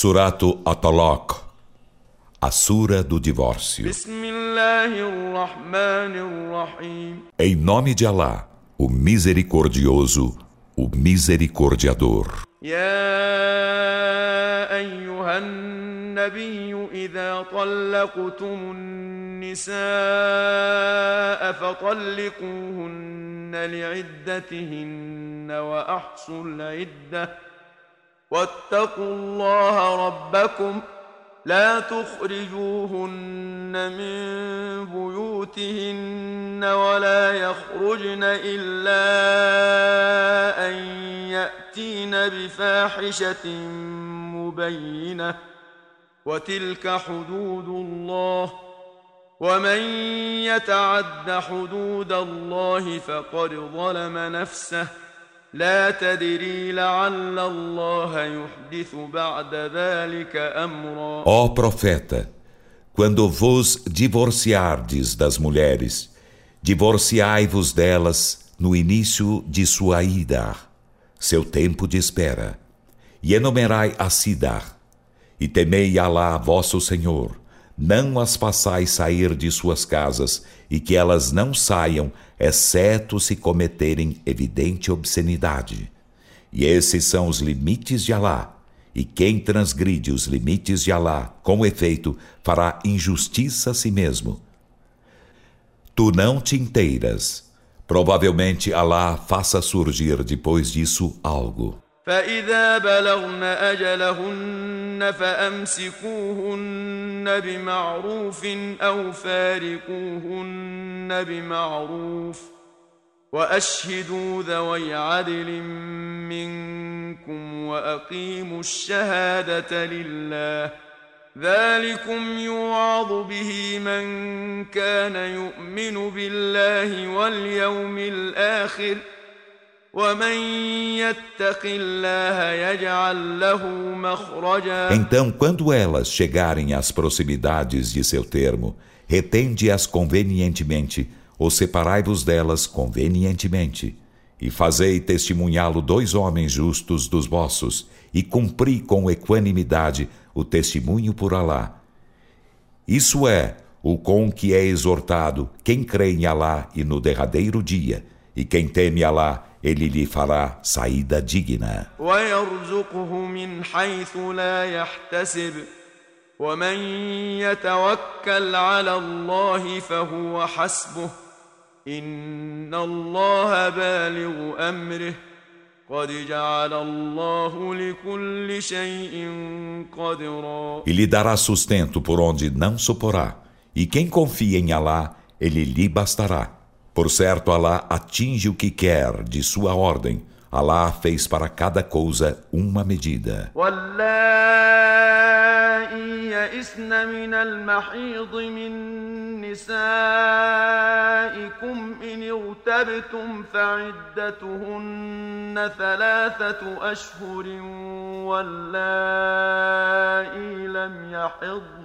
Surato Atalaq, a Sura do Divórcio. بسم الله الرحمن الرحيم Em nome de Alá, o Misericordioso, o Misericordiador. يا أيها النبي إذا طلقتم النساء فطلقوهن لعدتهن وأحصوا العدة واتقوا الله ربكم لا تخرجوهن من بيوتهن ولا يخرجن إلا أن يأتين بفاحشة مبينة وتلك حدود الله ومن يتعد حدود الله فقد ظلم نفسه لا تدري لعل الله يحدث بعد ذلك أمرا Ó profeta, quando vos divorciardes das mulheres, divorciai-vos delas no início de sua ida, seu tempo de espera, e enumerai a Sidar, e temei Alá, vosso Senhor, não as façais sair de suas casas, e que elas não saiam, exceto se cometerem evidente obscenidade. E esses são os limites de Alá. E quem transgride os limites de Alá, com efeito, fará injustiça a si mesmo. Tu não te inteiras. Provavelmente Alá faça surgir depois disso algo. فإذا بلغن أجلهن فأمسكوهن بمعروف أو فارقوهن بمعروف وأشهدوا ذوي عدل منكم وأقيموا الشهادة لله ذلكم يوعظ به من كان يؤمن بالله واليوم الآخر ۖ Então, quando elas chegarem às proximidades de seu termo, retende-as convenientemente, ou separai-vos delas convenientemente, e fazei testemunhá-lo dois homens justos dos vossos, e cumpri com equanimidade o testemunho por Alá. Isso é o com que é exortado quem crê em Alá e no derradeiro dia, e quem teme Alá ele lhe fará saída digna. ويرزقه من حيث لا يحتسب ومن يتوكل على الله فهو حسبه إن الله بالغ أمره قد جعل الله لكل شيء قدرا E lhe dará sustento por onde não suporá. E quem confia em Alá, ele lhe bastará. Por certo, Alá atinge o que quer de sua ordem. Alá fez para cada coisa uma medida. واللائي يئسن من المحيض من نسائكم إن ارتبتم فعدتهن ثلاثة أشهر واللائي لم يحضن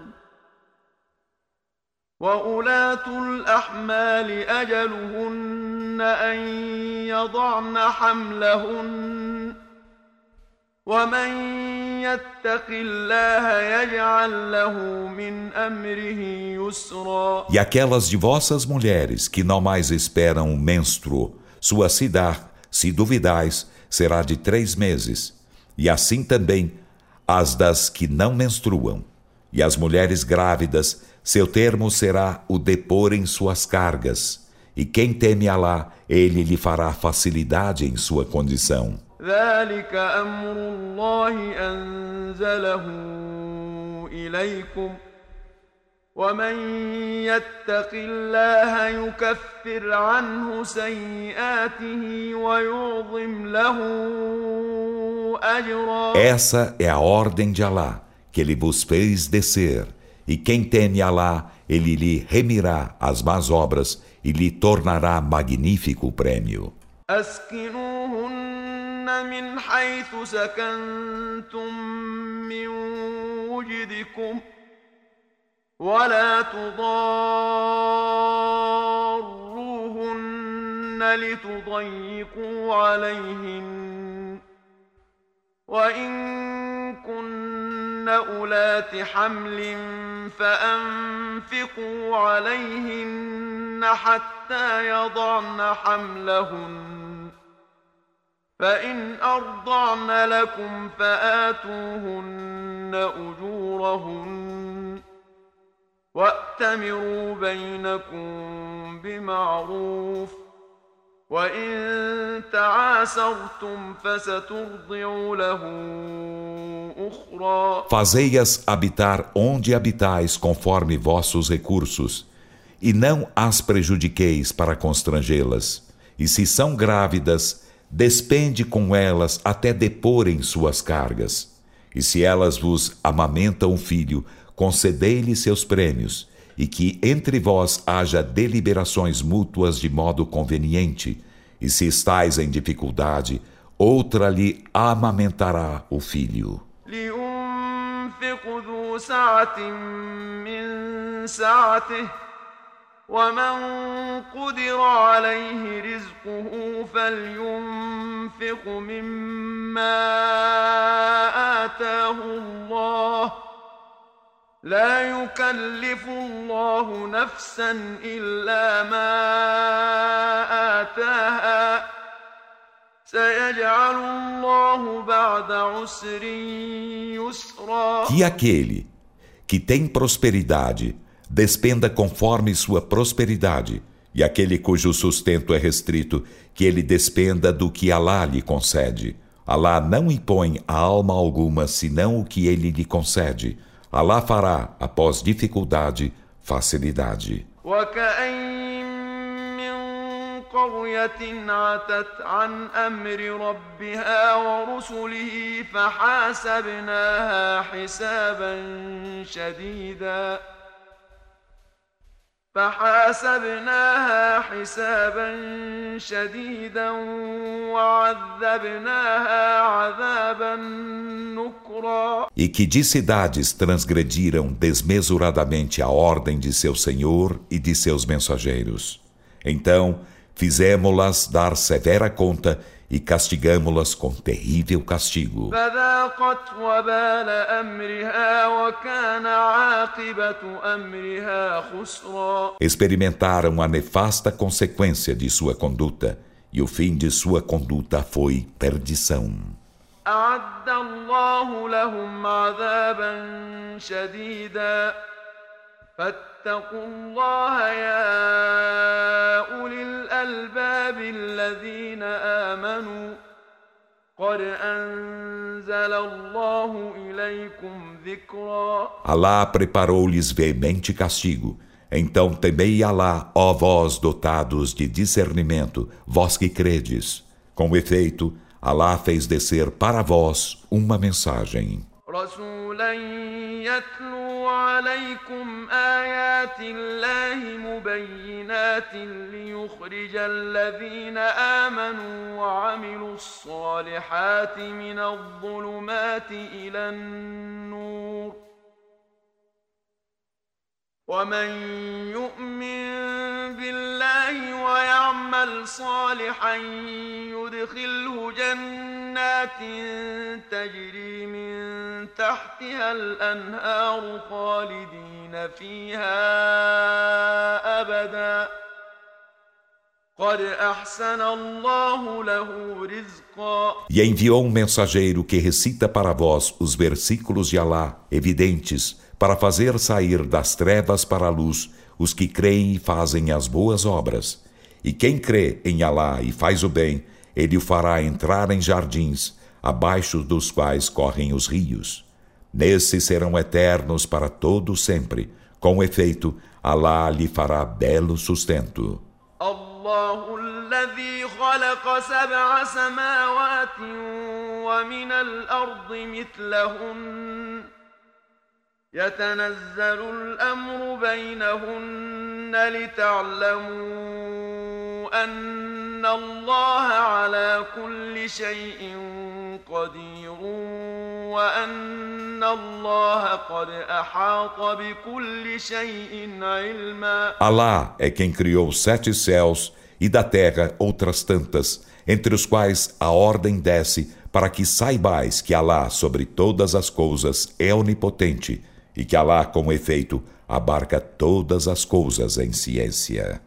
وأولاة الأحمال أجلهن أن يضعن حملهن ومن يتق الله يجعل له من أمره يسرا E aquelas de vossas mulheres que não mais esperam o menstruo, sua cidar, se duvidais, será de três meses. E assim também as das que não menstruam. E as mulheres grávidas, seu termo será o depor em suas cargas. E quem teme Alá, ele lhe fará facilidade em sua condição. ذلك أمر الله أنزله إليكم ومن يتق الله يكفر عنه سيئاته ويعظم له أجرا Essa é a ordem de Alá, que ele vos fez descer. E quem teme Alá, ele lhe remirá as más obras e lhe tornará magnífico o prêmio. أسكنوهن من حيث سكنتم من وجدكم ولا تضاروهن لتضيقوا عليهن وإن كن أولات حمل فأنفقوا عليهن حتى يضعن حملهن. فإن أرضعن لكم فآتوهن أجورهن. وأتمروا بينكم بمعروف. وإن تعاسرتم فسترضع له أخرى Fazei-as habitar onde habitais conforme vossos recursos, e não as prejudiqueis para constrangê-las. E se são grávidas, despende com elas até deporem suas cargas. E se elas vos amamentam um filho, concedei-lhe seus prêmios, e que entre vós haja deliberações mútuas de modo conveniente, e se estais em dificuldade, outra lhe amamentará o filho. ومن قدر عليه رزقه فلينفق مما آتاه الله لا يكلف الله نفسا إلا ما آتاها سيجعل الله بعد عسر يسرا Que aquele que tem prosperidade despenda conforme sua prosperidade, e aquele cujo sustento é restrito, que ele despenda do que Alá lhe concede. Alá não impõe a alma alguma senão o que ele lhe concede. Alá fará, após dificuldade, facilidade. قرية عتت عن أمر ربها ورسله فحاسبناها حسابا شديدا فحاسبناها حسابا شديدا وعذبناها عذابا نكرا E que de cidades transgrediram desmesuradamente a ordem de seu Senhor e de seus mensageiros. Então, fizemos-las dar severa conta e castigamo-las com terrível castigo. Experimentaram a nefasta consequência de sua conduta, e o fim de sua conduta foi perdição. أعد الله لهم عذابا شديدا فاتقوا الله يا أولي الألباب الذين آمنوا قد أنزل الله إليكم ذكرا Allah preparou-lhes veemente castigo. Então temei Alá, ó vós dotados de discernimento, vós que credes. Com efeito, Alá fez descer para vós uma mensagem. يتلو عليكم آيات الله مبينات ليخرج الذين آمنوا وعملوا الصالحات من الظلمات إلى النور ومن يؤمن ويعمل صالحا يدخله جنات تجري من تحتها الأنهار خالدين فيها أبدا E enviou um mensageiro que recita para vós os versículos de Alá, evidentes, para fazer sair das trevas para a luz os que creem e fazem as boas obras. E quem crê em Alá e faz o bem, ele o fará entrar em jardins, abaixo dos quais correm os rios. Nesses serão eternos para todo sempre. Com efeito, Alá lhe fará belo sustento. الله الذي خلق سبع سماوات ومن الأرض مثلهن يتنزل الأمر بينهن لتعلموا أن الله على كل شيء قدير وأن الله قد أحاط بكل شيء علما Allah é quem criou sete céus e da terra outras tantas, entre os quais a ordem desce para que saibais que Alá sobre todas as coisas é onipotente e que Alá, com efeito, abarca todas as coisas em ciência.